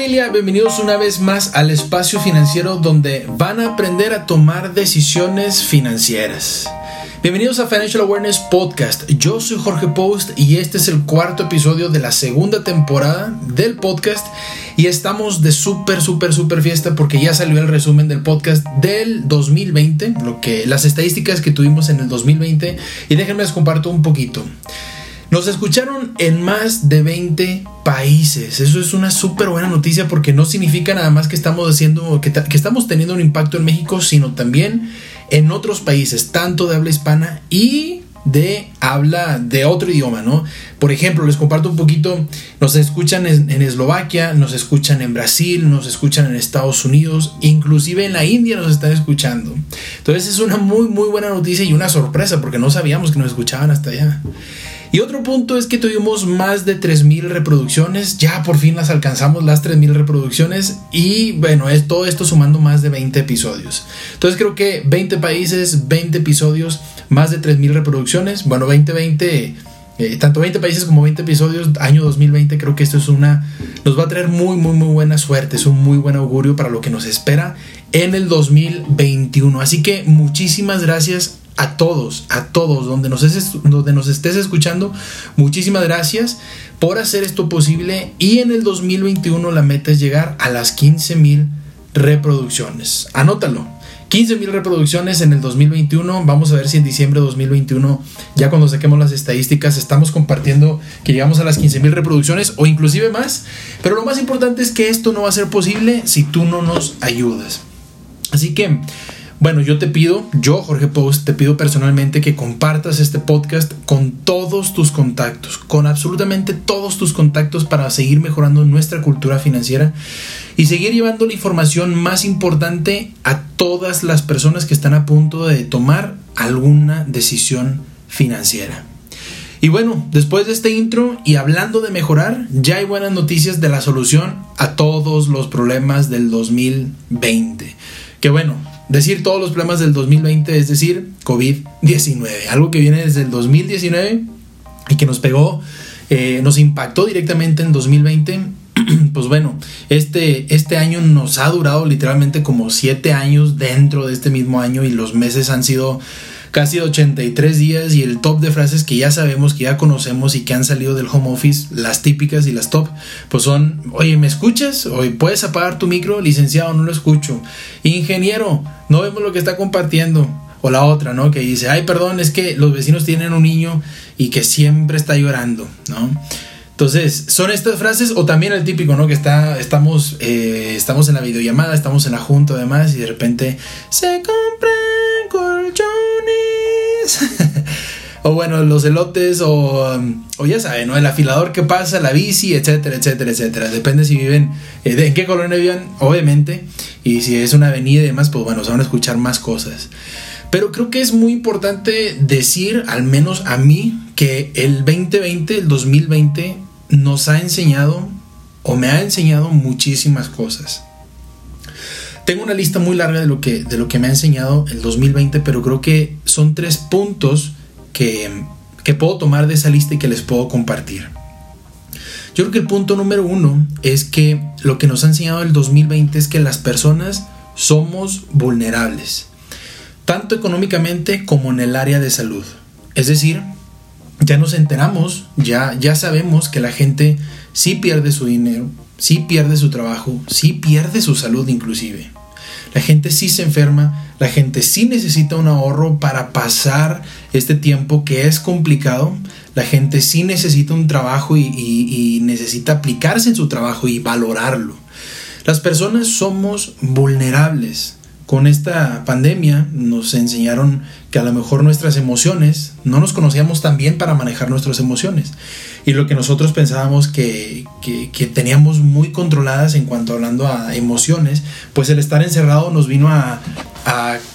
familia, bienvenidos una vez más al espacio financiero donde van a aprender a tomar decisiones financieras. Bienvenidos a Financial Awareness Podcast. Yo soy Jorge Post y este es el cuarto episodio de la segunda temporada del podcast y estamos de súper, súper, súper fiesta porque ya salió el resumen del podcast del 2020, lo que las estadísticas que tuvimos en el 2020 y déjenme les comparto un poquito. Nos escucharon en más de 20 países. Eso es una súper buena noticia porque no significa nada más que estamos haciendo, que, estamos teniendo un impacto en México, sino también en otros países, tanto de habla hispana y de habla de otro idioma, ¿no? Por ejemplo, les comparto un poquito, nos escuchan en, en, Eslovaquia, nos escuchan en Brasil, nos escuchan en Estados Unidos, inclusive en la India nos están escuchando. Entonces es una muy, muy buena noticia y una sorpresa porque no sabíamos que nos escuchaban hasta allá. Y otro punto es que tuvimos más de 3.000 reproducciones, ya por fin las alcanzamos las 3.000 reproducciones y bueno, es todo esto sumando más de 20 episodios. Entonces creo que 20 países, 20 episodios, más de 3.000 reproducciones, bueno, 20, 20... Eh, tanto 20 países como 20 episodios, año 2020, creo que esto es una, nos va a traer muy, muy, muy buena suerte, es un muy buen augurio para lo que nos espera en el 2021. Así que muchísimas gracias a todos, a todos, donde nos, donde nos estés escuchando, muchísimas gracias por hacer esto posible y en el 2021 la meta es llegar a las 15 mil reproducciones. Anótalo. 15 mil reproducciones en el 2021. Vamos a ver si en diciembre de 2021, ya cuando saquemos las estadísticas, estamos compartiendo que llegamos a las 15 mil reproducciones o inclusive más. Pero lo más importante es que esto no va a ser posible si tú no nos ayudas. Así que bueno, yo te pido, yo Jorge Post, te pido personalmente que compartas este podcast con todos tus contactos, con absolutamente todos tus contactos para seguir mejorando nuestra cultura financiera y seguir llevando la información más importante a todas las personas que están a punto de tomar alguna decisión financiera. Y bueno, después de este intro y hablando de mejorar, ya hay buenas noticias de la solución a todos los problemas del 2020. Que bueno, decir todos los problemas del 2020, es decir, COVID-19, algo que viene desde el 2019 y que nos pegó, eh, nos impactó directamente en 2020. Pues bueno, este, este año nos ha durado literalmente como siete años dentro de este mismo año y los meses han sido casi 83 días y el top de frases que ya sabemos, que ya conocemos y que han salido del home office, las típicas y las top, pues son, oye, ¿me escuchas? Oye, ¿puedes apagar tu micro? Licenciado, no lo escucho. Ingeniero, no vemos lo que está compartiendo. O la otra, ¿no? Que dice, ay, perdón, es que los vecinos tienen un niño y que siempre está llorando, ¿no? Entonces, son estas frases, o también el típico, ¿no? Que está, estamos, eh, estamos en la videollamada, estamos en la junta, además, y de repente se compran colchones. o bueno, los elotes, o, o, ya saben, ¿no? El afilador que pasa, la bici, etcétera, etcétera, etcétera. Depende si viven, eh, de en qué colonia viven, obviamente, y si es una avenida y demás, pues bueno, se van a escuchar más cosas. Pero creo que es muy importante decir, al menos a mí, que el 2020, el 2020, nos ha enseñado o me ha enseñado muchísimas cosas. Tengo una lista muy larga de lo que, de lo que me ha enseñado el 2020, pero creo que son tres puntos que, que puedo tomar de esa lista y que les puedo compartir. Yo creo que el punto número uno es que lo que nos ha enseñado el 2020 es que las personas somos vulnerables, tanto económicamente como en el área de salud. Es decir, ya nos enteramos, ya, ya sabemos que la gente sí pierde su dinero, sí pierde su trabajo, sí pierde su salud inclusive. La gente sí se enferma, la gente sí necesita un ahorro para pasar este tiempo que es complicado. La gente sí necesita un trabajo y, y necesita aplicarse en su trabajo y valorarlo. Las personas somos vulnerables con esta pandemia nos enseñaron que a lo mejor nuestras emociones no nos conocíamos tan bien para manejar nuestras emociones. Y lo que nosotros pensábamos que, teníamos muy controladas en cuanto hablando a emociones, pues el estar encerrado nos vino a,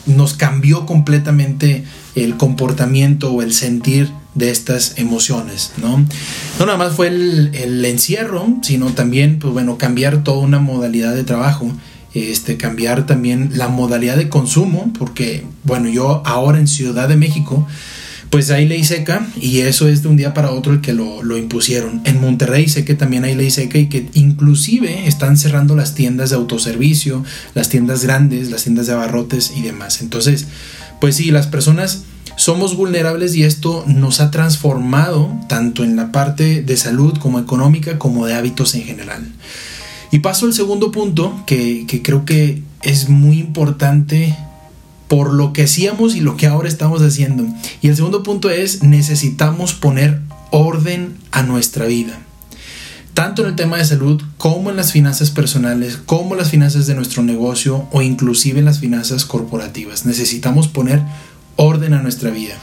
nos cambió completamente el comportamiento o el sentir de estas emociones, ¿no? No nada más fue el, el encierro, sino también, pues bueno, cambiar toda una modalidad de trabajo este, cambiar también la modalidad de consumo, porque, bueno, yo ahora en Ciudad de México, pues hay ley seca y eso es de un día para otro el que lo, lo, impusieron. En Monterrey sé que también hay ley seca y que inclusive están cerrando las tiendas de autoservicio, las tiendas grandes, las tiendas de abarrotes y demás. Entonces, pues sí, las personas somos vulnerables y esto nos ha transformado tanto en la parte de salud como económica como de hábitos en general. Y paso al segundo punto que, que creo que es muy importante por lo que hacíamos y lo que ahora estamos haciendo. Y el segundo punto es necesitamos poner orden a nuestra vida. Tanto en el tema de salud como en las finanzas personales, como las finanzas de nuestro negocio o inclusive en las finanzas corporativas. Necesitamos poner orden a nuestra vida.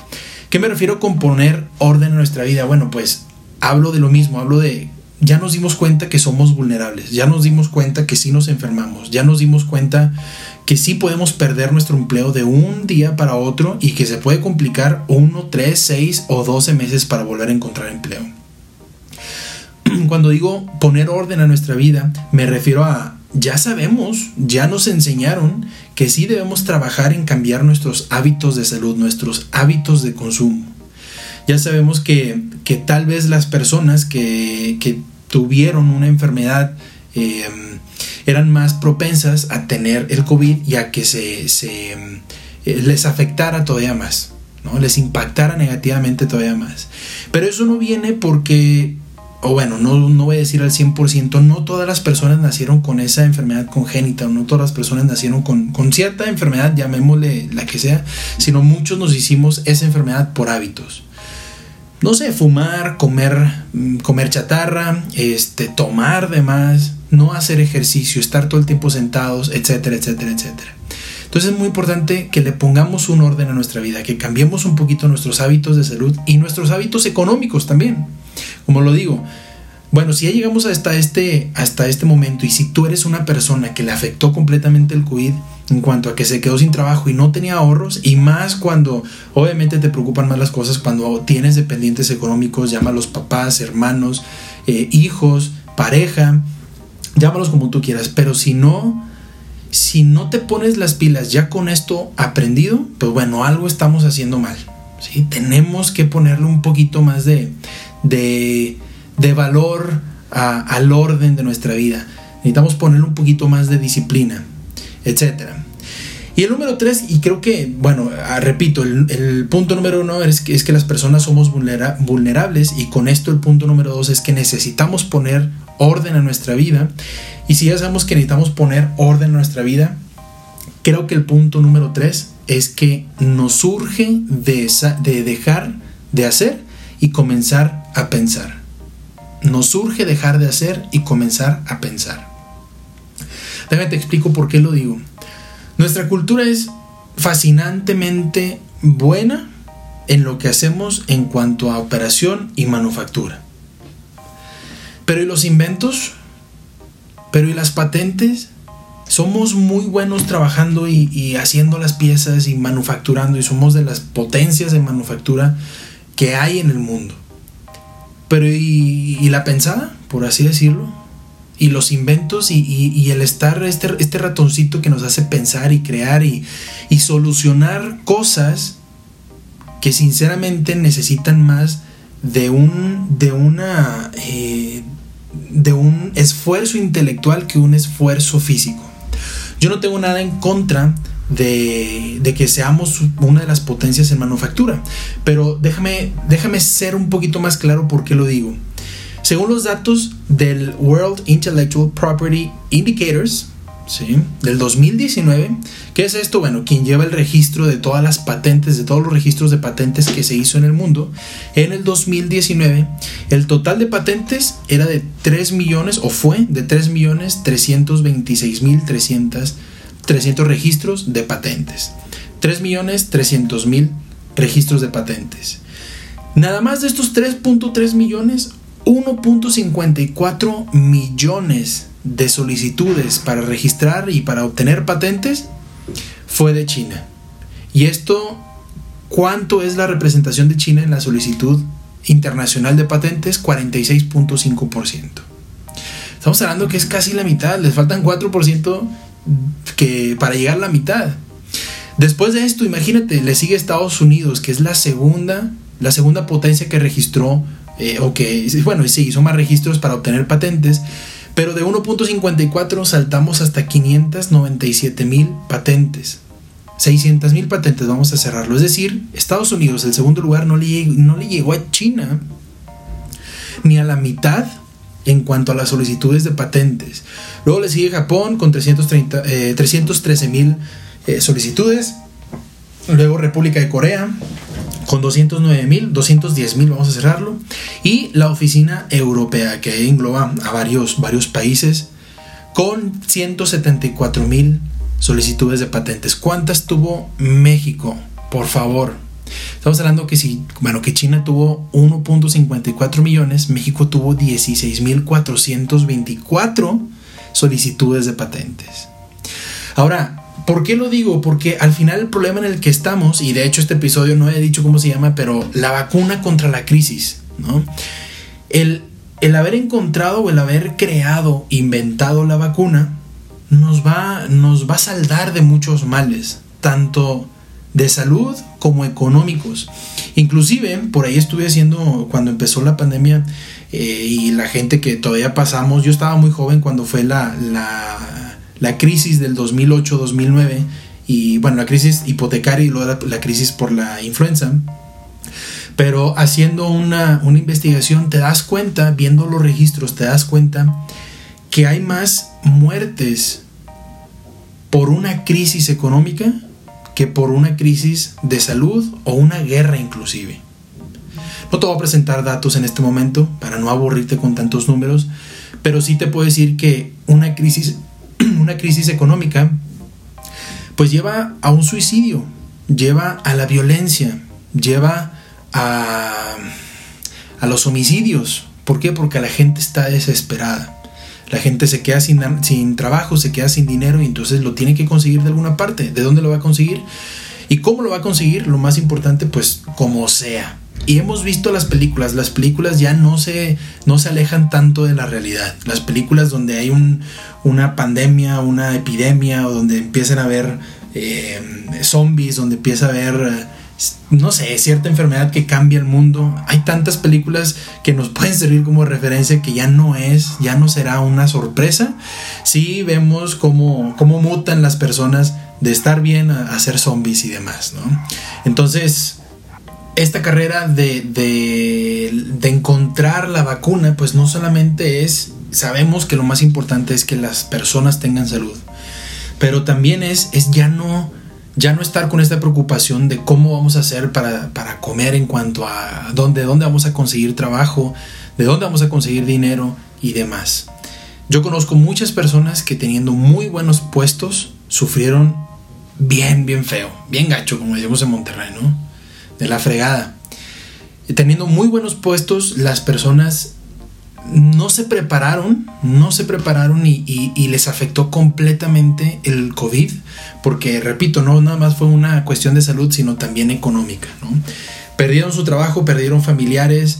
¿Qué me refiero con poner orden a nuestra vida? Bueno, pues hablo de lo mismo, hablo de ya nos dimos cuenta que somos vulnerables, ya nos dimos cuenta que sí nos enfermamos, ya nos dimos cuenta que sí podemos perder nuestro empleo de un día para otro y que se puede complicar uno, tres, seis o doce meses para volver a encontrar empleo. Cuando digo poner orden a nuestra vida, me refiero a ya sabemos, ya nos enseñaron que sí debemos trabajar en cambiar nuestros hábitos de salud, nuestros hábitos de consumo. Ya sabemos que, que tal vez las personas que, que tuvieron una enfermedad eh, eran más propensas a tener el COVID y a que se, se eh, les afectara todavía más, ¿no? les impactara negativamente todavía más. Pero eso no viene porque, o bueno, no, no voy a decir al 100%, no todas las personas nacieron con esa enfermedad congénita, no todas las personas nacieron con, con cierta enfermedad, llamémosle la que sea, sino muchos nos hicimos esa enfermedad por hábitos no sé, fumar, comer, mm, comer chatarra, este, tomar de más, no hacer ejercicio, estar todo el tiempo sentados, etcétera, etcétera, etcétera. Entonces es muy importante que le pongamos un orden a nuestra vida, que cambiemos un poquito nuestros hábitos de salud y nuestros hábitos económicos también. Como lo digo, bueno, si ya llegamos hasta este, hasta este momento y si tú eres una persona que le afectó completamente el COVID en cuanto a que se quedó sin trabajo y no tenía ahorros y más cuando obviamente te preocupan más las cosas cuando tienes dependientes económicos, llama a los papás, hermanos, eh, hijos, pareja, llámalos como tú quieras, pero si no, si no te pones las pilas ya con esto aprendido, pues bueno, algo estamos haciendo mal. ¿sí? Tenemos que ponerle un poquito más de, de valor al orden de nuestra vida. Necesitamos poner un poquito más de disciplina, etc. Y el número tres, y creo que, bueno, ah, repito, el, punto número uno es que, es que las personas somos vulnerables y con esto el punto número dos es que necesitamos poner orden a nuestra vida. Y si ya sabemos que necesitamos poner orden a nuestra vida, creo que el punto número tres es que nos surge de, de dejar de hacer y comenzar a pensar nos surge dejar de hacer y comenzar a pensar. Déjame te explico por qué lo digo. Nuestra cultura es fascinantemente buena en lo que hacemos en cuanto a operación y manufactura. Pero ¿y los inventos? ¿Pero y las patentes? Somos muy buenos trabajando y, haciendo las piezas y manufacturando y somos de las potencias de manufactura que hay en el mundo. Pero ¿y, la pensada, por así decirlo? Y los inventos y, el estar, este, este, ratoncito que nos hace pensar y crear y, solucionar cosas que sinceramente necesitan más de un, de una, eh, de un esfuerzo intelectual que un esfuerzo físico. Yo no tengo nada en contra de, que seamos una de las potencias en manufactura. Pero déjame, déjame ser un poquito más claro por qué lo digo. Según los datos del World Intellectual Property Indicators, ¿sí? del 2019, ¿qué es esto? Bueno, quien lleva el registro de todas las patentes, de todos los registros de patentes que se hizo en el mundo, en el 2019, el total de patentes era de 3 millones, o fue de 3 millones 326 mil 300 300 registros de patentes. 3.300.000 registros de patentes. Nada más de estos 3.3 millones, 1.54 millones de solicitudes para registrar y para obtener patentes fue de China. Y esto, ¿cuánto es la representación de China en la solicitud internacional de patentes? 46.5%. Estamos hablando que es casi la mitad, les faltan 4% que para llegar a la mitad. Después de esto, imagínate, le sigue Estados Unidos, que es la segunda la segunda potencia que registró, eh, o que, bueno, sí, hizo más registros para obtener patentes, pero de 1.54 saltamos hasta 597 mil patentes. 600 mil patentes, vamos a cerrarlo. Es decir, Estados Unidos, el segundo lugar, no le, no le llegó a China ni a la mitad en cuanto a las solicitudes de patentes. Luego le sigue Japón con 330, 313 eh, mil eh, solicitudes. Luego República de Corea con 209 mil, 210 mil, vamos a cerrarlo. Y la oficina europea que engloba a varios, varios países con 174 mil solicitudes de patentes. ¿Cuántas tuvo México? Por favor. Estamos hablando que si, bueno, que China tuvo 1.54 millones, México tuvo 16.424 solicitudes de patentes. Ahora, ¿por qué lo digo? Porque al final el problema en el que estamos, y de hecho este episodio no he dicho cómo se llama, pero la vacuna contra la crisis, ¿no? El, el haber encontrado o el haber creado, inventado la vacuna, nos va, nos va a saldar de muchos males, tanto de salud como económicos. Inclusive, por ahí estuve haciendo, cuando empezó la pandemia eh, y la gente que todavía pasamos, yo estaba muy joven cuando fue la, la, crisis del 2008-2009 y bueno, la crisis hipotecaria y luego la, crisis por la influenza. Pero haciendo una, una investigación te das cuenta, viendo los registros, te das cuenta que hay más muertes por una crisis económica que por una crisis de salud o una guerra inclusive. No te voy a presentar datos en este momento para no aburrirte con tantos números, pero sí te puedo decir que una crisis, una crisis económica pues lleva a un suicidio, lleva a la violencia, lleva a, los homicidios. ¿Por qué? Porque la gente está desesperada. La gente se queda sin trabajo, se queda sin dinero y entonces lo tiene que conseguir de alguna parte. ¿De dónde lo va a conseguir? ¿Y cómo lo va a conseguir? Lo más importante, pues como sea. Y hemos visto las películas, las películas ya no se, no se alejan tanto de la realidad. Las películas donde hay un, una pandemia, una epidemia, o donde empiezan a haber eh, zombies, donde empieza a haber no sé, cierta enfermedad que cambia el mundo. Hay tantas películas que nos pueden servir como referencia que ya no es, ya no será una sorpresa. Si vemos cómo, cómo mutan las personas de estar bien a, ser zombies y demás, ¿no? Entonces, esta carrera de, de, de encontrar la vacuna, pues no solamente es, sabemos que lo más importante es que las personas tengan salud, pero también es, es ya no ya no estar con esta preocupación de cómo vamos a hacer para, comer en cuanto a dónde, dónde vamos a conseguir trabajo, de dónde vamos a conseguir dinero y demás. Yo conozco muchas personas que teniendo muy buenos puestos sufrieron bien, bien feo, bien gacho, como decimos en Monterrey, ¿no? De la fregada. Teniendo muy buenos puestos, las personas no se prepararon, no se prepararon y, les afectó completamente el COVID, porque repito, no nada más fue una cuestión de salud, sino también económica. Perdieron su trabajo, perdieron familiares,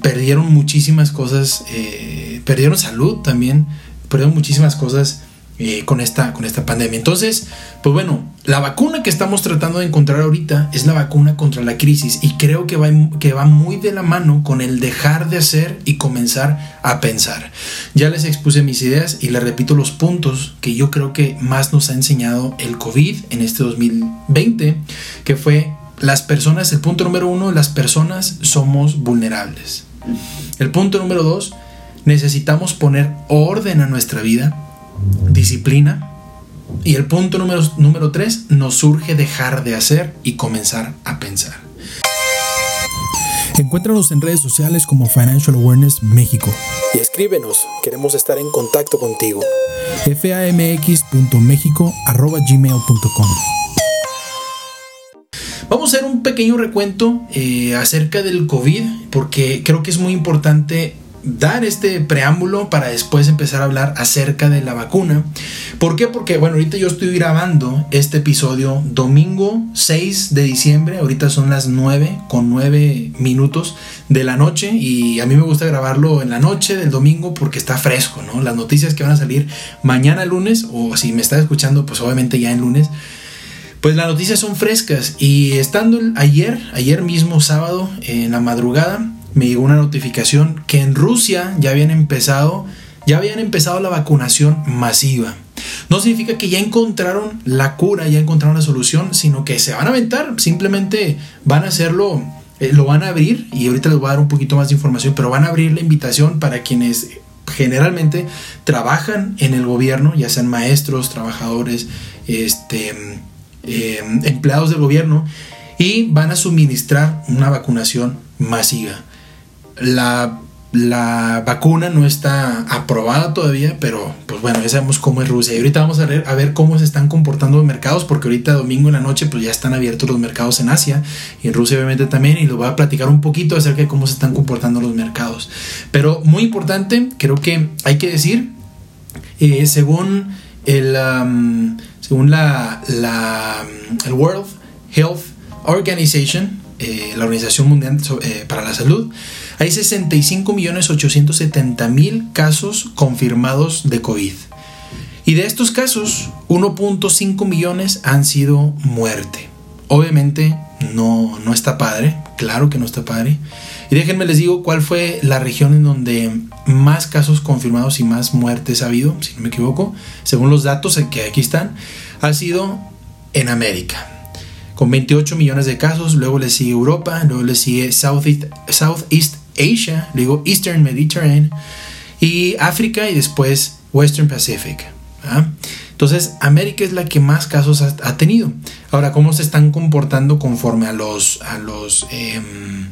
perdieron muchísimas cosas, eh, perdieron salud también, perdieron muchísimas cosas eh, con, esta, con esta pandemia. Entonces, pues bueno, la vacuna que estamos tratando de encontrar ahorita es la vacuna contra la crisis y creo que va, que va muy de la mano con el dejar de hacer y comenzar a pensar. Ya les expuse mis ideas y les repito los puntos que yo creo que más nos ha enseñado el COVID en este 2020, que fue las personas, el punto número uno, las personas somos vulnerables. El punto número dos, necesitamos poner orden a nuestra vida disciplina. Y el punto número, número 3, nos surge dejar de hacer y comenzar a pensar. Encuéntranos en redes sociales como Financial Awareness México. Y escríbenos, queremos estar en contacto contigo. famx.mexico.gmail.com Vamos a hacer un pequeño recuento eh, acerca del COVID, porque creo que es muy importante dar este preámbulo para después empezar a hablar acerca de la vacuna. ¿Por qué? Porque, bueno, ahorita yo estoy grabando este episodio domingo 6 de diciembre, ahorita son las 9 con 9 minutos de la noche y a mí me gusta grabarlo en la noche del domingo porque está fresco, ¿no? Las noticias que van a salir mañana lunes o si me está escuchando, pues obviamente ya en lunes Pues las noticias son frescas y estando ayer, ayer mismo sábado, en la madrugada, me llegó una notificación que en Rusia ya habían empezado, ya habían empezado la vacunación masiva. No significa que ya encontraron la cura, ya encontraron la solución, sino que se van a aventar, simplemente van a hacerlo, eh, lo van a abrir y ahorita les voy a dar un poquito más de información, pero van a abrir la invitación para quienes generalmente trabajan en el gobierno, ya sean maestros, trabajadores, este, eh, empleados del gobierno, y van a suministrar una vacunación masiva. La la vacuna no está aprobada todavía, pero pues bueno, ya sabemos cómo es Rusia. Y ahorita vamos a ver, a ver cómo se están comportando los mercados, porque ahorita domingo en la noche pues ya están abiertos los mercados en Asia y en Rusia obviamente también, y lo voy a platicar un poquito acerca de cómo se están comportando los mercados. Pero muy importante, creo que hay que decir, eh, según el, según la, la el World Health Organization, eh, la Organización Mundial eh, para la Salud, hay 65.870.000 casos confirmados de COVID. Y de estos casos, 1.5 millones han sido muerte. Obviamente no, no está padre, claro que no está padre. Y déjenme les digo cuál fue la región en donde más casos confirmados y más muertes ha habido, si no me equivoco, según los datos que aquí están, ha sido en América con 28 millones de casos, luego le sigue Europa, luego le sigue Southeast, Southeast Asia, luego Eastern Mediterranean y África y después Western Pacific. ¿ah? Entonces, América es la que más casos ha, tenido. Ahora, ¿cómo se están comportando conforme a los, a los, em,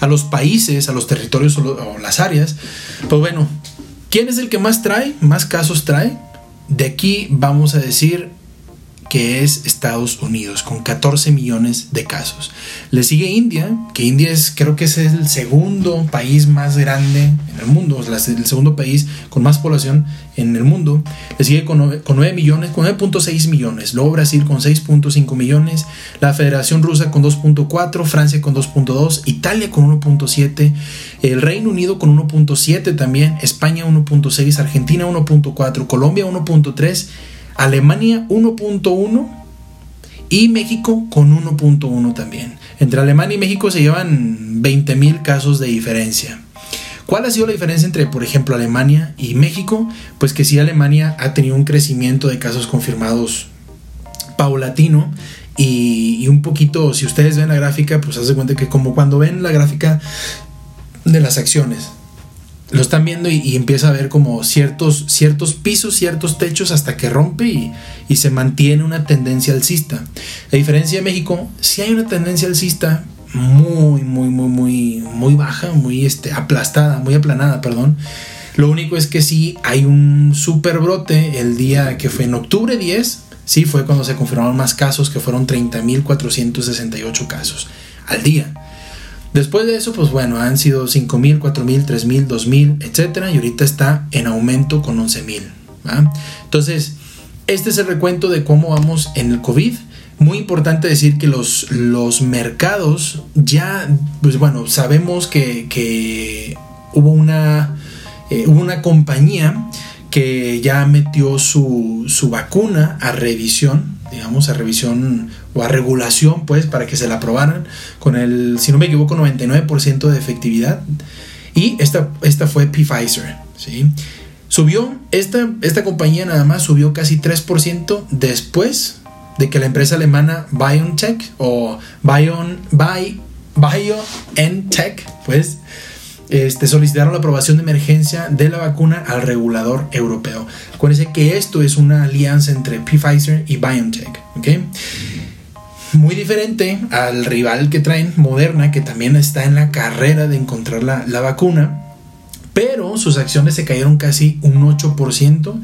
a los países, a los territorios o, las áreas? Pues bueno, ¿quién es el que más trae? ¿Más casos trae? De aquí vamos a decir que es Estados Unidos, con 14 millones de casos. Le sigue India, que India es, creo que es el segundo país más grande en el mundo, el segundo país con más población en el mundo. Le sigue con 9, millones, con 9.6 millones. Luego Brasil con 6.5 millones. La Federación Rusa con 2.4. Francia con 2.2. Italia con 1.7. El Reino Unido con 1.7 también. España 1.6. Argentina 1.4. Colombia 1.3 Alemania 1.1 y México con 1.1 también. Entre Alemania y México se llevan 20.000 casos de diferencia. ¿Cuál ha sido la diferencia entre, por ejemplo, Alemania y México? Pues que sí, Alemania ha tenido un crecimiento de casos confirmados paulatino y, un poquito, si ustedes ven la gráfica, pues hace cuenta que como cuando ven la gráfica de las acciones, lo están viendo y, empieza a ver como ciertos, ciertos pisos, ciertos techos hasta que rompe y, se mantiene una tendencia alcista. A diferencia de México, si hay una tendencia alcista muy, muy, muy, muy, muy baja, muy este, aplastada, muy aplanada, perdón. Lo único es que sí hay un super brote el día que fue en octubre 10, sí fue cuando se confirmaron más casos, que fueron 30.468 casos al día. Después de eso, pues bueno, han sido 5.000, 4.000, 3.000, 2.000, etcétera, y ahorita está en aumento con 11.000. Entonces, este es el recuento de cómo vamos en el COVID. Muy importante decir que los, los mercados ya, pues bueno, sabemos que, hubo una, eh, una compañía que ya metió su, su vacuna a revisión digamos, a revisión o a regulación, pues, para que se la aprobaran, con el, si no me equivoco, 99% de efectividad. Y esta, esta fue Pfizer, ¿sí? Subió, esta, esta compañía nada más subió casi 3% después de que la empresa alemana BioNTech o Bion, Bio, BioNTech, pues, este, solicitaron la aprobación de emergencia de la vacuna al regulador europeo. Acuérdense que esto es una alianza entre Pfizer y BioNTech. Muy diferente al rival que traen, Moderna, que también está en la carrera de encontrar la, la vacuna, pero sus acciones se cayeron casi un 8%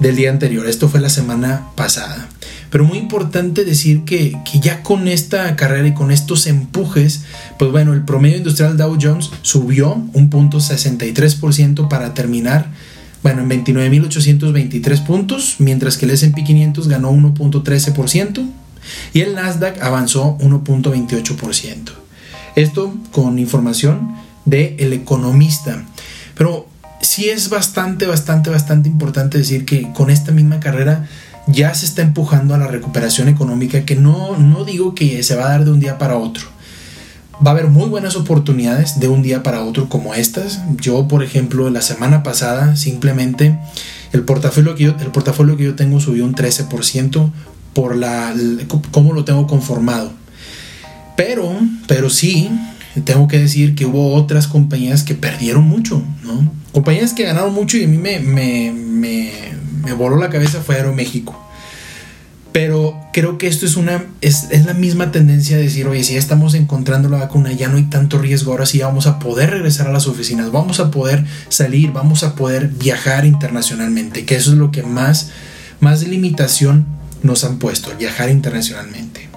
del día anterior. Esto fue la semana pasada. Pero muy importante decir que, ya con esta carrera y con estos empujes, pues bueno, el promedio industrial Dow Jones subió un punto 63% para terminar, bueno, en 29.823 puntos, mientras que el S&P 500 ganó 1.13% y el Nasdaq avanzó 1.28%. Esto con información de El Economista. Pero sí es bastante, bastante, bastante importante decir que con esta misma carrera ya se está empujando a la recuperación económica que no, no digo que se va a dar de un día para otro. Va a haber muy buenas oportunidades de un día para otro como estas. Yo, por ejemplo, la semana pasada simplemente el portafolio que yo, el portafolio que yo tengo subió un 13% por la, cómo lo tengo conformado. Pero, pero sí, tengo que decir que hubo otras compañías que perdieron mucho, ¿no? Compañías que ganaron mucho y a mí me, me, me, voló la cabeza fue Aeroméxico. Pero creo que esto es una es, es, la misma tendencia de decir, oye, si ya estamos encontrando la vacuna, ya no hay tanto riesgo, ahora sí vamos a poder regresar a las oficinas, vamos a poder salir, vamos a poder viajar internacionalmente, que eso es lo que más, más limitación nos han puesto, viajar internacionalmente.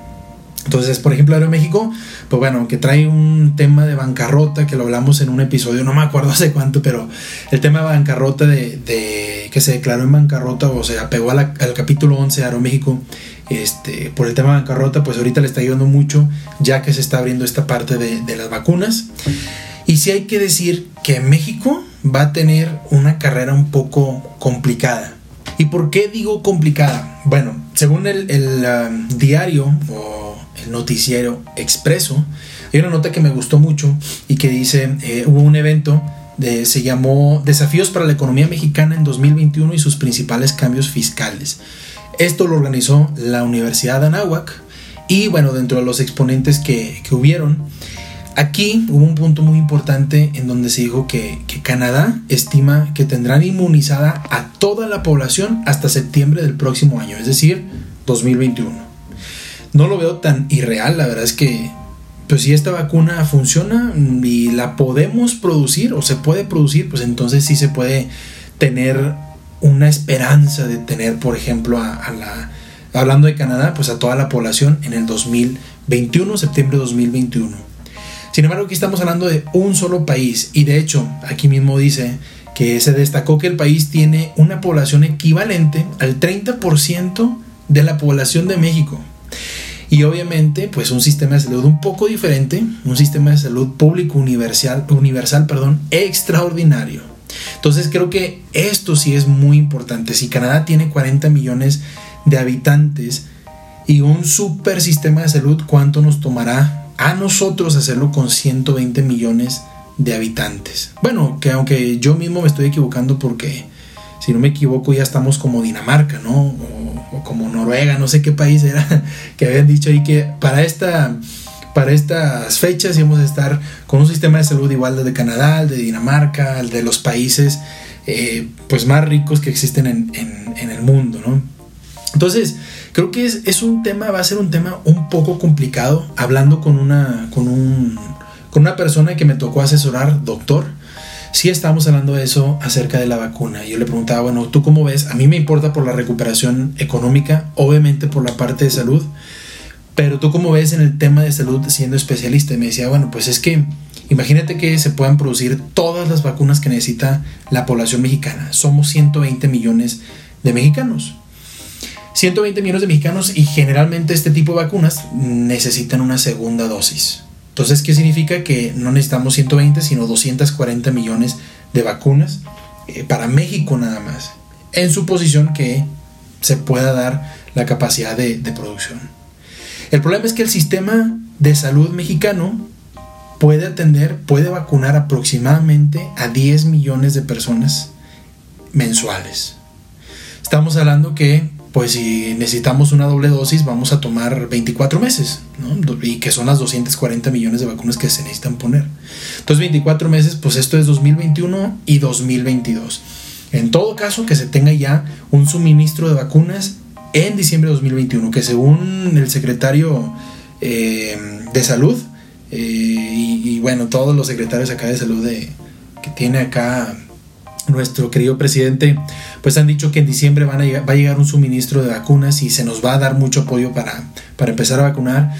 Entonces, por ejemplo, Aeroméxico, pues bueno, que trae un tema de bancarrota, que lo hablamos en un episodio, no me acuerdo hace cuánto, pero el tema de bancarrota de, de que se declaró en bancarrota o se apegó al capítulo 11 de Aeroméxico, este, por el tema de bancarrota, pues ahorita le está ayudando mucho, ya que se está abriendo esta parte de, de las vacunas. Y sí hay que decir que México va a tener una carrera un poco complicada. ¿Y por qué digo complicada? Bueno, según el, um, diario o el noticiero Expreso, hay una nota que me gustó mucho y que dice, eh, hubo un evento, de, se llamó Desafíos para la Economía Mexicana en 2021 y sus principales cambios fiscales. Esto lo organizó la Universidad de Anáhuac y bueno, dentro de los exponentes que, que hubieron, Aquí hubo un punto muy importante en donde se dijo que, Canadá estima que tendrán inmunizada a toda la población hasta septiembre del próximo año, es decir, 2021 no lo veo tan irreal, la verdad es que pues si esta vacuna funciona y la podemos producir o se puede producir, pues entonces sí se puede tener una esperanza de tener, por ejemplo, a, la, hablando de Canadá, pues a toda la población en el 2021, septiembre de 2021. Sin embargo, aquí estamos hablando de un solo país y de hecho, aquí mismo dice que se destacó que el país tiene una población equivalente al 30% de la población de México. Y obviamente, pues un sistema de salud un poco diferente, un sistema de salud público universal, universal perdón, extraordinario. Entonces creo que esto sí es muy importante. Si Canadá tiene 40 millones de habitantes y un super sistema de salud, ¿cuánto nos tomará a nosotros hacerlo con 120 millones de habitantes? Bueno, que aunque yo mismo me estoy equivocando porque si no me equivoco ya estamos como Dinamarca, ¿no? o como Noruega, no sé qué país era, que habían dicho ahí que para esta para estas fechas íbamos a estar con un sistema de salud igual al de Canadá, el de Dinamarca, el de los países eh, pues más ricos que existen en, en, el mundo, ¿no? Entonces, creo que es, un tema, va a ser un tema un poco complicado, hablando con una, con un, con una persona que me tocó asesorar, doctor, sí estábamos hablando de eso acerca de la vacuna. Yo le preguntaba, bueno, ¿tú cómo ves? A mí me importa por la recuperación económica, obviamente por la parte de salud, pero tú cómo ves en el tema de salud siendo especialista. Y me decía, bueno, pues es que imagínate que se puedan producir todas las vacunas que necesita la población mexicana. Somos 120 millones de mexicanos. 120 millones de mexicanos y generalmente este tipo de vacunas necesitan una segunda dosis. Entonces, ¿qué significa? Que no necesitamos 120, sino 240 millones de vacunas eh, para México nada más, en su posición que se pueda dar la capacidad de, de producción. El problema es que el sistema de salud mexicano puede atender, puede vacunar aproximadamente a 10 millones de personas mensuales. Estamos hablando que pues si necesitamos una doble dosis vamos a tomar 24 meses, ¿no? Y que son las 240 millones de vacunas que se necesitan poner. Entonces 24 meses, pues esto es 2021 y 2022. En todo caso, que se tenga ya un suministro de vacunas en diciembre de 2021, que según el secretario eh, de salud, eh, y, bueno, todos los secretarios acá de salud que tiene acá nuestro querido presidente, pues han dicho que en diciembre van a va a llegar un suministro de vacunas y se nos va a dar mucho apoyo para, para empezar a vacunar.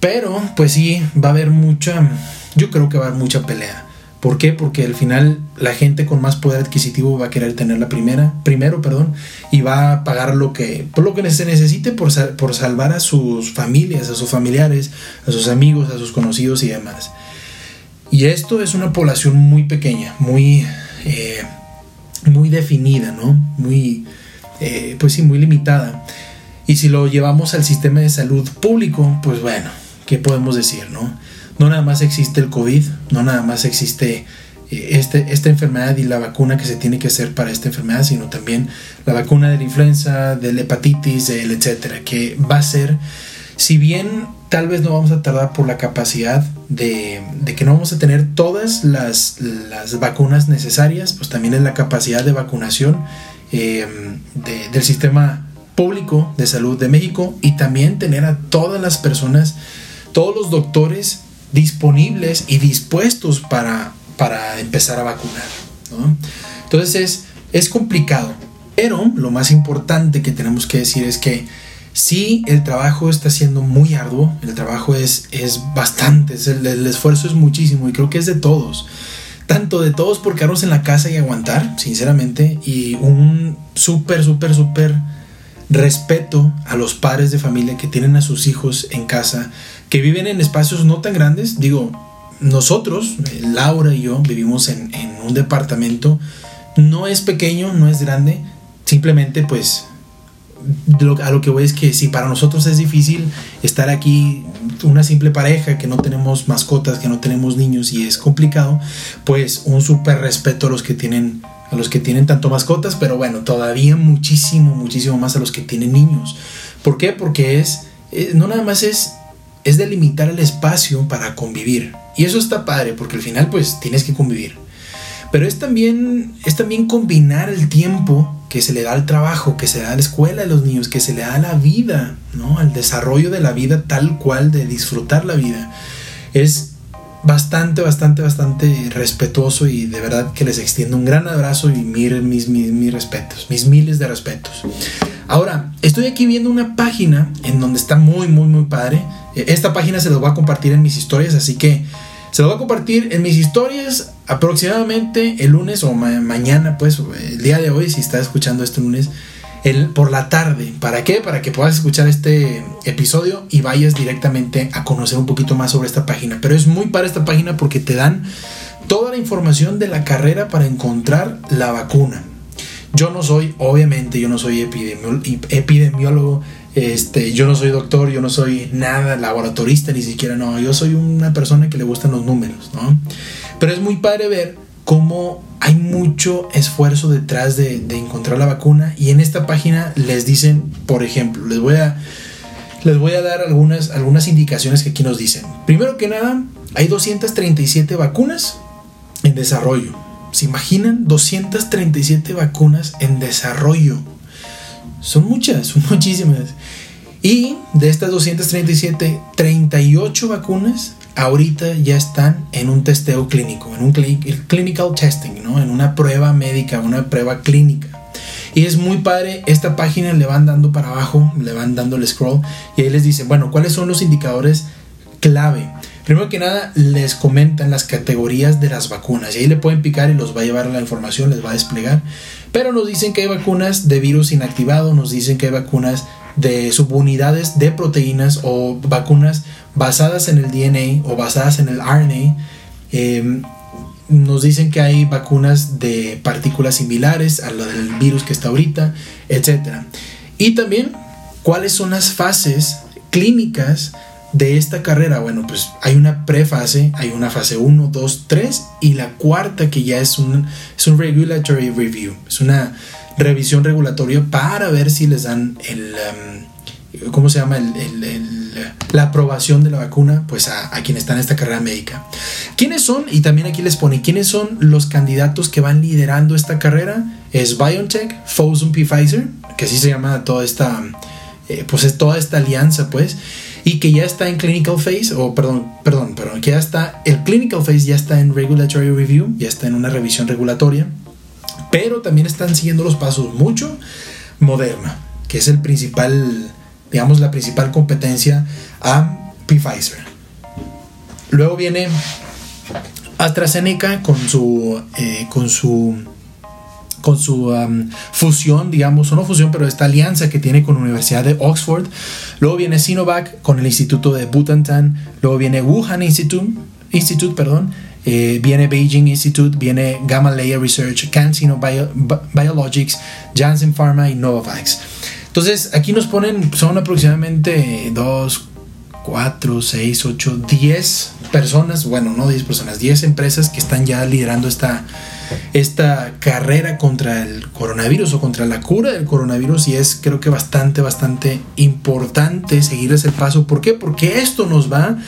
Pero, pues sí, va a haber mucha, yo creo que va a haber mucha pelea. ¿Por qué? Porque al final la gente con más poder adquisitivo va a querer tener la primera, primero, perdón, y va a pagar lo que, por lo que se necesite por, por salvar a sus familias, a sus familiares, a sus amigos, a sus conocidos y demás. Y esto es una población muy pequeña, muy, eh, muy definida, ¿no? Muy, eh, pues sí, muy limitada. Y si lo llevamos al sistema de salud público, pues bueno, ¿qué podemos decir, no? No nada más existe el COVID, no nada más existe eh, este, esta enfermedad y la vacuna que se tiene que hacer para esta enfermedad, sino también la vacuna de la influenza, de la hepatitis, del etcétera, que va a ser, si bien tal vez no vamos a tardar por la capacidad de, que no vamos a tener todas las, vacunas necesarias, pues también es la capacidad de vacunación eh, del sistema público de salud de México y también tener a todas las personas, todos los doctores disponibles y dispuestos para para empezar a vacunar. Entonces es, complicado, pero lo más importante que tenemos que decir es que sí, el trabajo está siendo muy arduo, el trabajo es, es bastante, el, esfuerzo es muchísimo y creo que es de todos. Tanto de todos por quedarnos en la casa y aguantar, sinceramente, y un súper, súper, súper respeto a los padres de familia que tienen a sus hijos en casa, que viven en espacios no tan grandes. Digo, nosotros, Laura y yo, vivimos en, un departamento, no es pequeño, no es grande, simplemente pues a lo que voy es que si para nosotros es difícil estar aquí una simple pareja que no tenemos mascotas, que no tenemos niños y es complicado, pues un súper respeto a los que tienen a los que tienen tanto mascotas, pero bueno, todavía muchísimo, muchísimo más a los que tienen niños. ¿Por qué? Porque es, eh, no nada más es es delimitar el espacio para convivir. Y eso está padre, porque al final pues tienes que convivir. Pero es también, es también combinar el tiempo que se le da al trabajo, que se le da a la escuela de los niños, que se le da a la vida, ¿no? Al desarrollo de la vida tal cual, de disfrutar la vida. Es bastante, bastante, bastante respetuoso y de verdad que les extiendo un gran abrazo y mis, mis, mis respetos, mis miles de respetos. Ahora, estoy aquí viendo una página en donde está muy, muy, muy padre. Eh, esta página se los voy a compartir en mis historias, así que se los voy a compartir en mis historias aproximadamente el lunes o mañana, pues el día de hoy, si estás escuchando este lunes, el, por la tarde. ¿Para qué? Para que puedas escuchar este episodio y vayas directamente a conocer un poquito más sobre esta página. Pero es muy para esta página porque te dan toda la información de la carrera para encontrar la vacuna. Yo no soy, obviamente, yo no soy epidemiólogo, este, yo no soy doctor, yo no soy nada laboratorista, ni siquiera, no, yo soy una persona que le gustan los números, ¿no? Pero es muy padre ver cómo hay mucho esfuerzo detrás de, encontrar la vacuna y en esta página les dicen, por ejemplo, les voy a, les voy a dar algunas, algunas indicaciones que aquí nos dicen. Primero que nada, hay 237 vacunas en desarrollo. ¿Se imaginan? 237 vacunas en desarrollo. Son muchas, son muchísimas. Y de estas 237, 38 vacunas ahorita ya están en un testeo clínico, en un clinical testing, ¿no? En una prueba médica, una prueba clínica. Y es muy padre, esta página le van dando para abajo, le van dando el scroll y ahí les dicen, bueno, ¿cuáles son los indicadores clave? Primero que nada, les comentan las categorías de las vacunas y ahí le pueden picar y los va a llevar a la información, les va a desplegar. Pero nos dicen que hay vacunas de virus inactivado, nos dicen que hay vacunas de subunidades de proteínas o vacunas basadas en el DNA o basadas en el RNA. Em, nos dicen que hay vacunas de partículas similares a lo del virus que está ahorita, etc. Y también cuáles son las fases clínicas de esta carrera, bueno, pues hay una prefase, hay una fase 1, 2, 3 y la cuarta que ya es un, es un regulatory review, es una revisión regulatoria para ver si les dan el, um, ¿cómo se llama? la aprobación de la vacuna pues a, a quienes están en esta carrera médica. ¿Quiénes son? Y también aquí les pone, ¿quiénes son los candidatos que van liderando esta carrera? Es BioNTech, Fosun P. Pfizer, que así se llama toda esta, eh, pues es toda esta alianza pues y que ya está en clinical phase, o perdón, perdón, perdón, que ya está, el clinical phase ya está en regulatory review, ya está en una revisión regulatoria, pero también están siguiendo los pasos mucho Moderna, que es el principal, digamos, la principal competencia a Pfizer. Luego viene AstraZeneca con su, eh, con su con su fusión, digamos, o no fusión, pero esta alianza que tiene con la Universidad de Oxford. Luego viene Sinovac con el Instituto de Butantan. Luego viene Wuhan Institute, Institute perdón, eh, viene Beijing Institute, viene Gamma Layer Research, CanSino Biologics, Janssen Pharma y Novavax. Entonces, aquí nos ponen, son aproximadamente 2, 4, 6, 8, 10 personas, bueno, no 10 personas, 10 empresas que están ya liderando esta, esta carrera contra el coronavirus o contra la cura del coronavirus y es creo que bastante, bastante importante seguirles el paso. ¿Por qué? Porque esto nos va a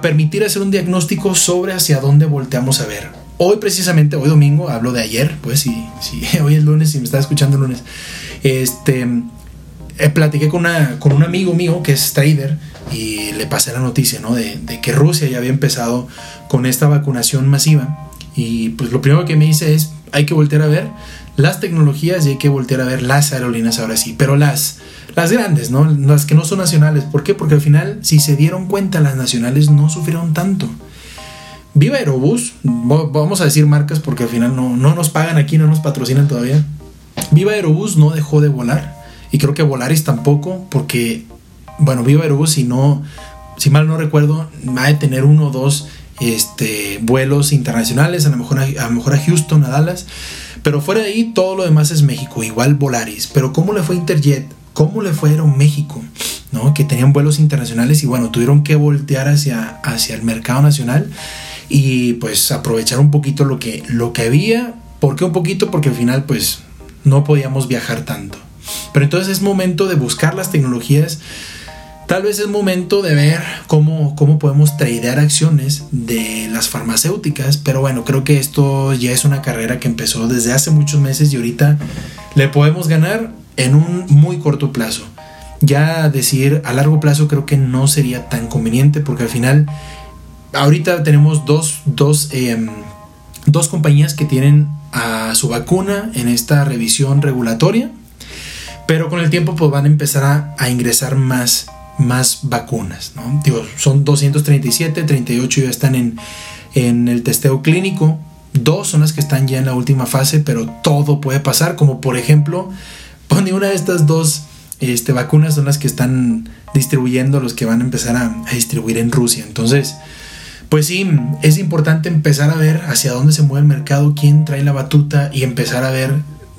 permitir hacer un diagnóstico sobre hacia dónde volteamos a ver. Hoy precisamente, hoy domingo, hablo de ayer, pues si, si hoy es lunes y me está escuchando el lunes, este, eh, platiqué con, una, con un amigo mío que es trader y le pasé la noticia, ¿no? De, de que Rusia ya había empezado con esta vacunación masiva y pues lo primero que me dice es, hay que voltear a ver las tecnologías y hay que voltear a ver las aerolíneas ahora sí, pero las, las grandes, ¿no? Las que no son nacionales. ¿Por qué? Porque al final, si se dieron cuenta, las nacionales no sufrieron tanto. Viva Aerobús, vamos a decir marcas porque al final no, no nos pagan aquí, no nos patrocinan todavía. Viva Aerobús no dejó de volar y creo que Volaris tampoco porque, bueno, Viva Aerobús si no, si mal no recuerdo, va a tener uno o dos este, vuelos internacionales, a lo, mejor a, a lo mejor a Houston, a Dallas, pero fuera de ahí todo lo demás es México, igual Volaris. Pero ¿cómo le fue Interjet? ¿Cómo le fue Aeroméxico? ¿no? Que tenían vuelos internacionales y bueno, tuvieron que voltear hacia, hacia el mercado nacional y pues aprovechar un poquito lo que, lo que había. ¿Por qué un poquito? Porque al final pues no podíamos viajar tanto. Pero entonces es momento de buscar las tecnologías Tal vez es momento de ver cómo, cómo podemos tradear acciones de las farmacéuticas, pero bueno, creo que esto ya es una carrera que empezó desde hace muchos meses y ahorita le podemos ganar en un muy corto plazo. Ya decir a largo plazo creo que no sería tan conveniente porque al final ahorita tenemos dos, dos, em, dos compañías que tienen a su vacuna en esta revisión regulatoria, pero con el tiempo pues van a empezar a, a ingresar más más vacunas. ¿no? Digo, son 237, 38 ya están en, en el testeo clínico, dos son las que están ya en la última fase, pero todo puede pasar, como por ejemplo, pone una de estas dos este, vacunas son las que están distribuyendo, los que van a empezar a distribuir en Rusia. Entonces, pues sí, es importante empezar a ver hacia dónde se mueve el mercado, quién trae la batuta y empezar a ver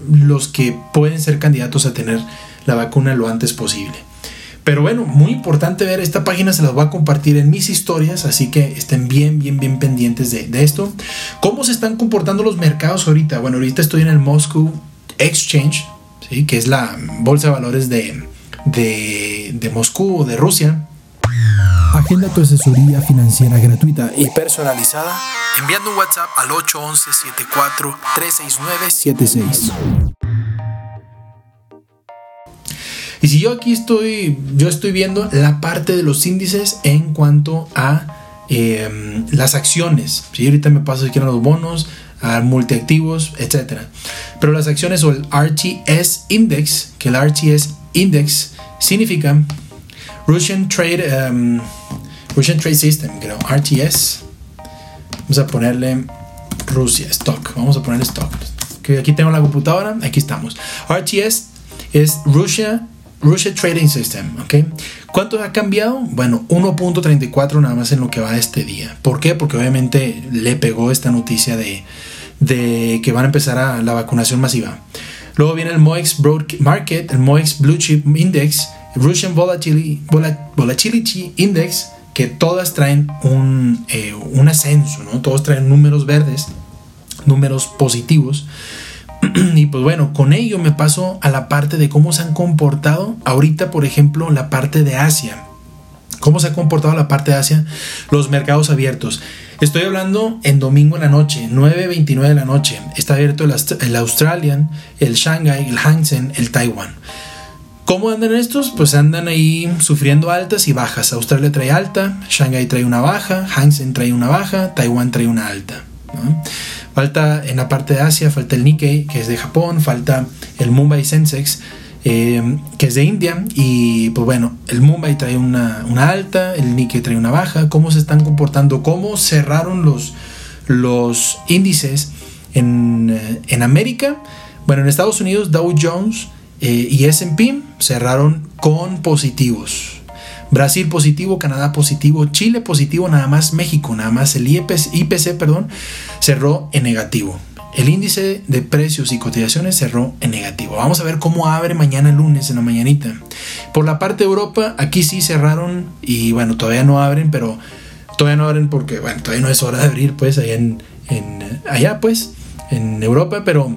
los que pueden ser candidatos a tener la vacuna lo antes posible. Pero bueno, muy importante ver esta página, se las voy a compartir en mis historias, así que estén bien, bien, bien pendientes de, esto. ¿Cómo se están comportando los mercados ahorita? Bueno, ahorita estoy en el Moscow Exchange, ¿sí? que es la bolsa de valores de, de, de Moscú o de Rusia. Agenda tu asesoría financiera gratuita y personalizada enviando un WhatsApp al 811 74 369 76. Y si yo aquí estoy, yo estoy viendo la parte de los índices en cuanto a em, las acciones. Si ahorita me paso aquí a los bonos, a multiactivos, etc. Pero las acciones o el RTS Index, que el RTS Index significa Russian Trade, em, Russian Trade System, creo, RTS. Vamos a ponerle Rusia, stock. Vamos a ponerle stock. Que aquí tengo la computadora, aquí estamos. RTS es Russia Russia Trading System, ¿ok? ¿Cuánto ha cambiado? Bueno, 1.34 nada más en lo que va este día. ¿Por qué? Porque obviamente le pegó esta noticia de, que van a empezar la vacunación masiva. Luego viene el MOEX Broad Market, el MOEX Blue Chip Index, Russian Volatility, Volatility Index, que todas traen un, eh, un ascenso, ¿no? Todos traen números verdes, números positivos. y pues bueno, con ello me paso a la parte de cómo se han comportado ahorita, por ejemplo, la parte de Asia. ¿Cómo se ha comportado la parte de Asia? Los mercados abiertos. Estoy hablando en domingo en la noche, 9.29 de la noche. Está abierto el, Australian, el Shanghai, el Hang Seng, el Taiwan. ¿Cómo andan estos? Pues andan ahí sufriendo altas y bajas. Australia trae alta, Shanghai trae una baja, Hang Seng trae una baja, Taiwan trae una alta. Falta en la parte de Asia, falta el Nikkei, que es de Japón, falta el Mumbai Sensex, eh, que es de India. Y pues bueno, el Mumbai trae una, alta, el Nikkei trae una baja. ¿Cómo se están comportando? ¿Cómo cerraron los, los índices en, eh, en América? Bueno, en Estados Unidos, Dow Jones eh, y SP cerraron con positivos. Brasil positivo, Canadá positivo, Chile positivo, nada más México, nada más el IPC, perdón, cerró en negativo. El índice de precios y cotizaciones cerró en negativo. Vamos a ver cómo abre mañana lunes en la mañanita. Por la parte de Europa, aquí sí cerraron y bueno, todavía no abren, pero todavía no abren porque bueno, todavía no es hora de abrir pues allá en, allá pues en Europa, pero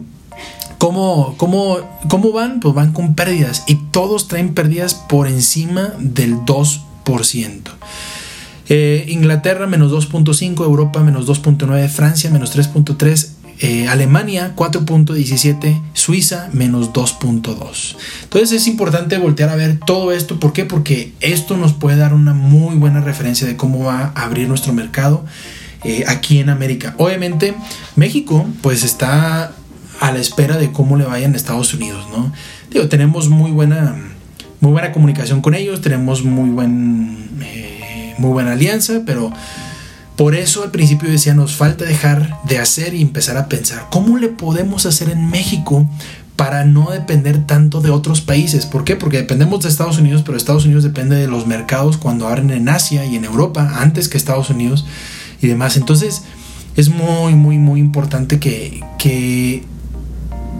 ¿Cómo, cómo, ¿Cómo van? Pues van con pérdidas y todos traen pérdidas por encima del 2%. Eh, Inglaterra menos 2.5, Europa menos 2.9, Francia menos 3.3, eh, Alemania 4.17, Suiza menos 2.2. Entonces es importante voltear a ver todo esto. ¿Por qué? Porque esto nos puede dar una muy buena referencia de cómo va a abrir nuestro mercado eh, aquí en América. Obviamente México pues está a la espera de cómo le vayan a Estados Unidos, ¿no? Digo, tenemos muy buena, muy buena comunicación con ellos, tenemos muy, buen, eh, muy buena alianza, pero por eso al principio decía, nos falta dejar de hacer y empezar a pensar, ¿cómo le podemos hacer en México para no depender tanto de otros países? ¿Por qué? Porque dependemos de Estados Unidos, pero Estados Unidos depende de los mercados cuando abren en Asia y en Europa, antes que Estados Unidos y demás. Entonces, es muy, muy, muy importante que, que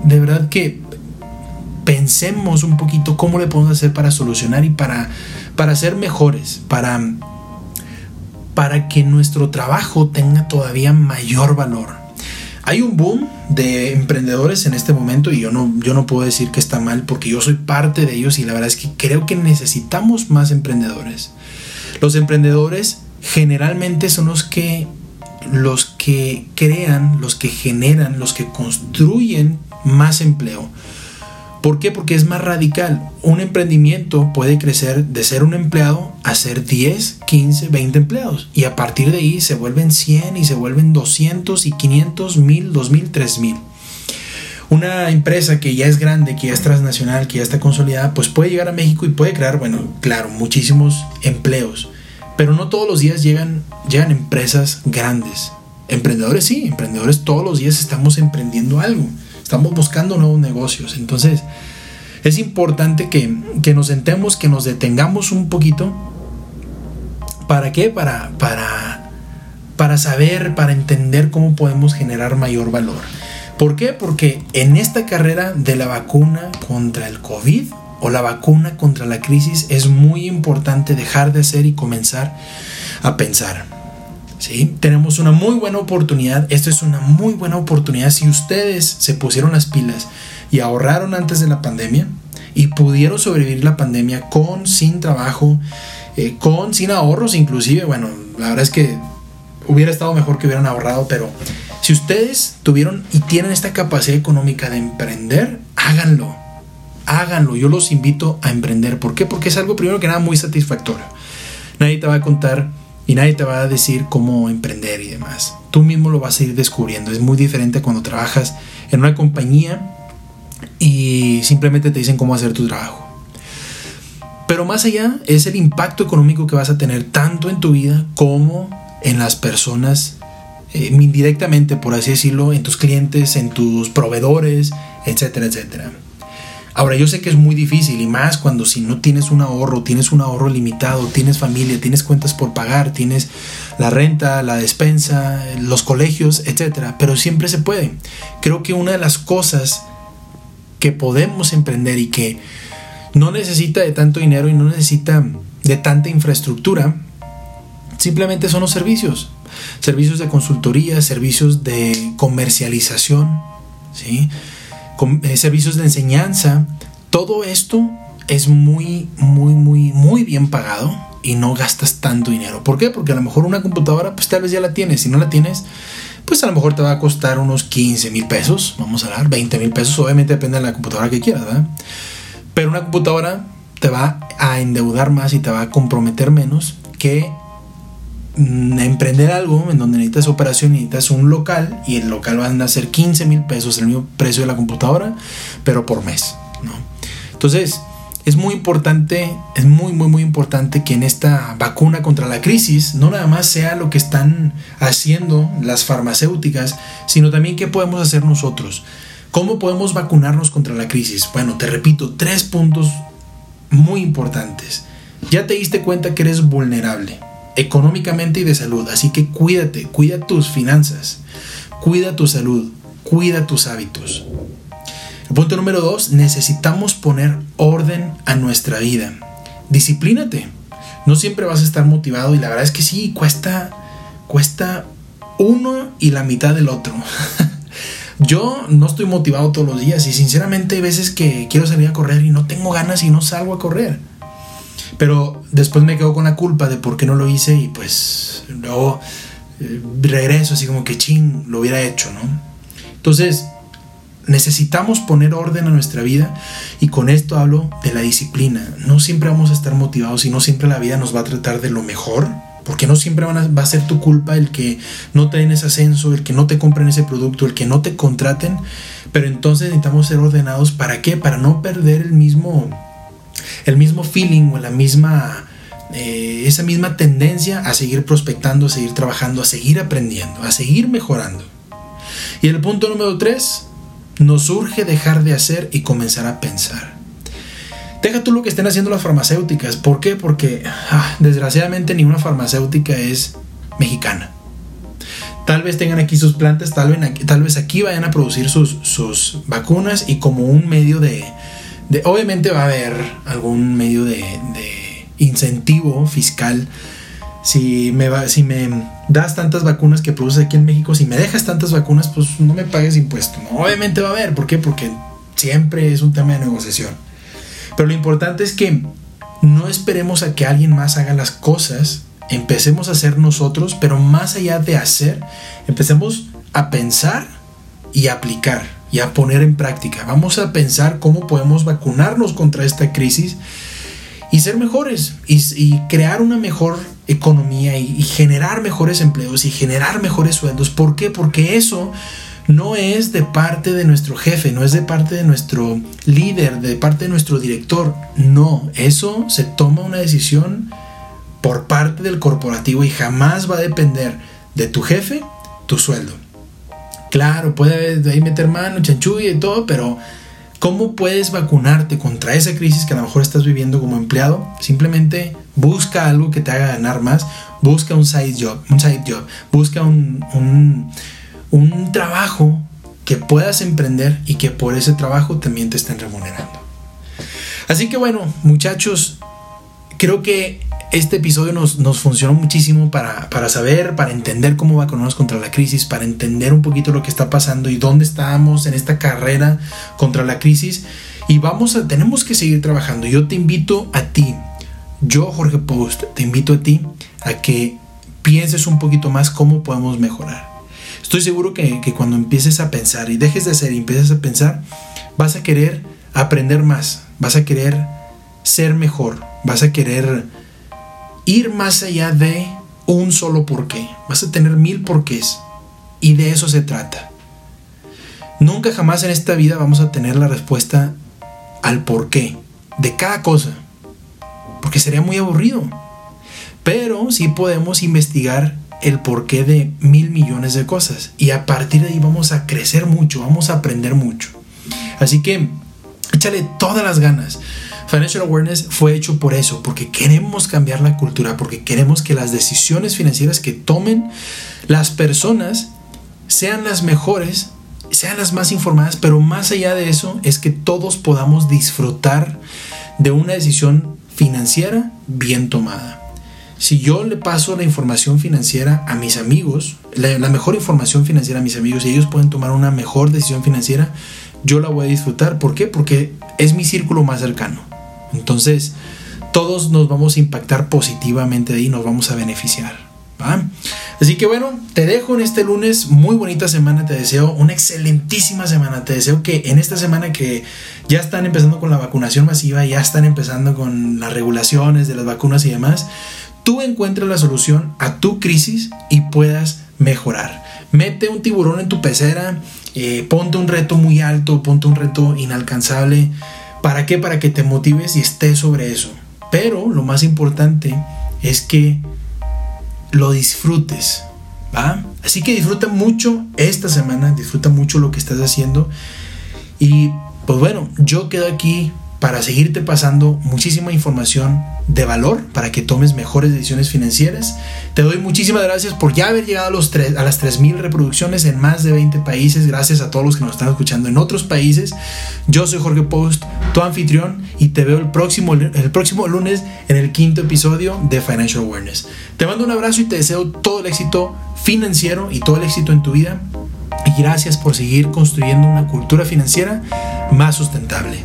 de verdad que pensemos un poquito cómo le podemos hacer para solucionar y para, para ser mejores, para, para que nuestro trabajo tenga todavía mayor valor. Hay un boom de emprendedores en este momento y yo no, yo no puedo decir que está mal porque yo soy parte de ellos y la verdad es que creo que necesitamos más emprendedores. Los emprendedores generalmente son los que los que crean, los que generan, los que construyen más empleo. ¿Por qué? Porque es más radical. Un emprendimiento puede crecer de ser un empleado a ser 10, 15, 20 empleados. Y a partir de ahí se vuelven 100 y se vuelven 200 y 500, 1000, 2000, 3000. Una empresa que ya es grande, que ya es transnacional, que ya está consolidada, pues puede llegar a México y puede crear, bueno, claro, muchísimos empleos. Pero no todos los días llegan, llegan empresas grandes. Emprendedores sí, emprendedores todos los días estamos emprendiendo algo. Estamos buscando nuevos negocios. Entonces, es importante que, nos sentemos, que nos detengamos un poquito. ¿Para qué? Para, para, para saber, para entender cómo podemos generar mayor valor. ¿Por qué? Porque en esta carrera de la vacuna contra el COVID o la vacuna contra la crisis es muy importante dejar de hacer y comenzar a pensar. ¿Sí? Tenemos una muy buena oportunidad, esto es una muy buena oportunidad si ustedes se pusieron las pilas y ahorraron antes de la pandemia y pudieron sobrevivir la pandemia con, sin trabajo, eh, con, sin ahorros inclusive, bueno, la verdad es que hubiera estado mejor que hubieran ahorrado, pero si ustedes tuvieron y tienen esta capacidad económica de emprender, háganlo, háganlo, yo los invito a emprender, ¿por qué? Porque es algo primero que nada muy satisfactorio. Nadie te va a contar y nadie te va a decir cómo emprender y demás. Tú mismo lo vas a ir descubriendo. Es muy diferente cuando trabajas en una compañía y simplemente te dicen cómo hacer tu trabajo. Pero más allá es el impacto económico que vas a tener tanto en tu vida como en las personas eh, indirectamente, por así decirlo, en tus clientes, en tus proveedores, etcétera, etcétera. Ahora, yo sé que es muy difícil y más cuando si no tienes un ahorro, tienes un ahorro limitado, tienes familia, tienes cuentas por pagar, tienes la renta, la despensa, los colegios, etc. Pero siempre se puede. Creo que una de las cosas que podemos emprender y que no necesita de tanto dinero y no necesita de tanta infraestructura, simplemente son los servicios. Servicios de consultoría, servicios de comercialización, ¿sí? Eh, servicios de enseñanza. Todo esto es muy, muy, muy, muy bien pagado y no gastas tanto dinero. ¿Por qué? Porque a lo mejor una computadora, pues tal vez ya la tienes. Si no la tienes, pues a lo mejor te va a costar unos 15 mil pesos, vamos a hablar, 20 mil pesos. Obviamente depende de la computadora que quieras, ¿verdad? Pero una computadora te va a endeudar más y te va a comprometer menos que emprender algo en donde necesitas operación, necesitas un local y el local van a ser 15 mil pesos, el mismo precio de la computadora, pero por mes. ¿no? Entonces, es muy importante, es muy, muy, muy importante que en esta vacuna contra la crisis no nada más sea lo que están haciendo las farmacéuticas, sino también qué podemos hacer nosotros. ¿Cómo podemos vacunarnos contra la crisis? Bueno, te repito, tres puntos muy importantes. ya te diste cuenta que eres vulnerable económicamente y de salud. Así que cuídate, cuida tus finanzas, cuida tu salud, cuida tus hábitos. El punto número dos, necesitamos poner orden a nuestra vida. Disciplínate. No siempre vas a estar motivado y la verdad es que sí, cuesta, cuesta uno y la mitad del otro. Yo no estoy motivado todos los días y sinceramente hay veces que quiero salir a correr y no tengo ganas y no salgo a correr. Pero después me quedo con la culpa de por qué no lo hice y pues luego eh, regreso así como que ching, lo hubiera hecho, ¿no? Entonces, necesitamos poner orden a nuestra vida y con esto hablo de la disciplina. No siempre vamos a estar motivados y no siempre la vida nos va a tratar de lo mejor, porque no siempre va a ser tu culpa el que no te den ese ascenso, el que no te compren ese producto, el que no te contraten, pero entonces necesitamos ser ordenados. ¿Para qué? Para no perder el mismo el mismo feeling o la misma, eh, esa misma tendencia a seguir prospectando, a seguir trabajando, a seguir aprendiendo, a seguir mejorando. Y el punto número 3, nos urge dejar de hacer y comenzar a pensar. Deja tú lo que estén haciendo las farmacéuticas. ¿Por qué? Porque ah, desgraciadamente ninguna farmacéutica es mexicana. Tal vez tengan aquí sus plantas, tal vez aquí, tal vez aquí vayan a producir sus, sus vacunas y como un medio de, obviamente va a haber algún medio de, incentivo fiscal. Si me, das tantas vacunas que produces aquí en México, si me dejas tantas vacunas, pues no me pagues impuesto. Obviamente va a haber. ¿Por qué? Porque siempre es un tema de negociación. Pero lo importante es que no esperemos a que alguien más haga las cosas. Empecemos a hacer nosotros, pero más allá de hacer, empecemos a pensar y aplicar y a poner en práctica. Vamos a pensar cómo podemos vacunarnos contra esta crisis y ser mejores y, crear una mejor economía y, generar mejores empleos y generar mejores sueldos. ¿Por qué? Porque eso no es de parte de nuestro jefe, no es de parte de nuestro líder, de parte de nuestro director. No, eso se toma una decisión por parte del corporativo y jamás va a depender de tu jefe tu sueldo. Claro, puede ahí meter mano, chanchulla y todo, pero ¿cómo puedes vacunarte contra esa crisis que a lo mejor estás viviendo como empleado? Simplemente busca algo que te haga ganar más, busca un side job, un side job, busca un, un trabajo que puedas emprender y que por ese trabajo también te estén remunerando. Así que bueno, muchachos, creo que este episodio nos, funcionó muchísimo para, saber, para entender cómo vacunarnos contra la crisis, para entender un poquito lo que está pasando y dónde estamos en esta carrera contra la crisis. Y vamos a, tenemos que seguir trabajando. Yo te invito a ti, yo Jorge Post, te invito a ti a que pienses un poquito más cómo podemos mejorar. Estoy seguro que, que cuando empieces a pensar y dejes de hacer y empieces a pensar, vas a querer aprender más, vas a querer ser mejor, vas a querer ir más allá de un solo porqué. Vas a tener mil porqués. Y de eso se trata. Nunca jamás en esta vida vamos a tener la respuesta al porqué de cada cosa. Porque sería muy aburrido. Pero sí podemos investigar el porqué de mil millones de cosas. Y a partir de ahí vamos a crecer mucho, vamos a aprender mucho. Así que échale todas las ganas. Financial Awareness fue hecho por eso, porque queremos cambiar la cultura, porque queremos que las decisiones financieras que tomen las personas sean las mejores, sean las más informadas, pero más allá de eso es que todos podamos disfrutar de una decisión financiera bien tomada. Si yo le paso la información financiera a mis amigos, la, mejor información financiera a mis amigos y ellos pueden tomar una mejor decisión financiera, yo la voy a disfrutar. ¿Por qué? Porque es mi círculo más cercano. Entonces, todos nos vamos a impactar positivamente ahí, nos vamos a beneficiar. Así que bueno, te dejo en este lunes, muy bonita semana, te deseo una excelentísima semana, te deseo que en esta semana que ya están empezando con la vacunación masiva, ya están empezando con las regulaciones de las vacunas y demás, tú encuentres la solución a tu crisis y puedas mejorar. Mete un tiburón en tu pecera, eh, ponte un reto muy alto, ponte un reto inalcanzable ¿Para qué? Para que te motives y estés sobre eso. Pero lo más importante es que lo disfrutes. ¿va? Así que disfruta mucho esta semana, disfruta mucho lo que estás haciendo. Y pues bueno, yo quedo aquí para seguirte pasando muchísima información de valor para que tomes mejores decisiones financieras. Te doy muchísimas gracias por ya haber llegado a, los a las 3.000 reproducciones en más de 20 países. Gracias a todos los que nos están escuchando en otros países. Yo soy Jorge Post, tu anfitrión, y te veo el próximo, el próximo lunes en el quinto episodio de Financial Awareness. Te mando un abrazo y te deseo todo el éxito financiero y todo el éxito en tu vida. Y gracias por seguir construyendo una cultura financiera más sustentable.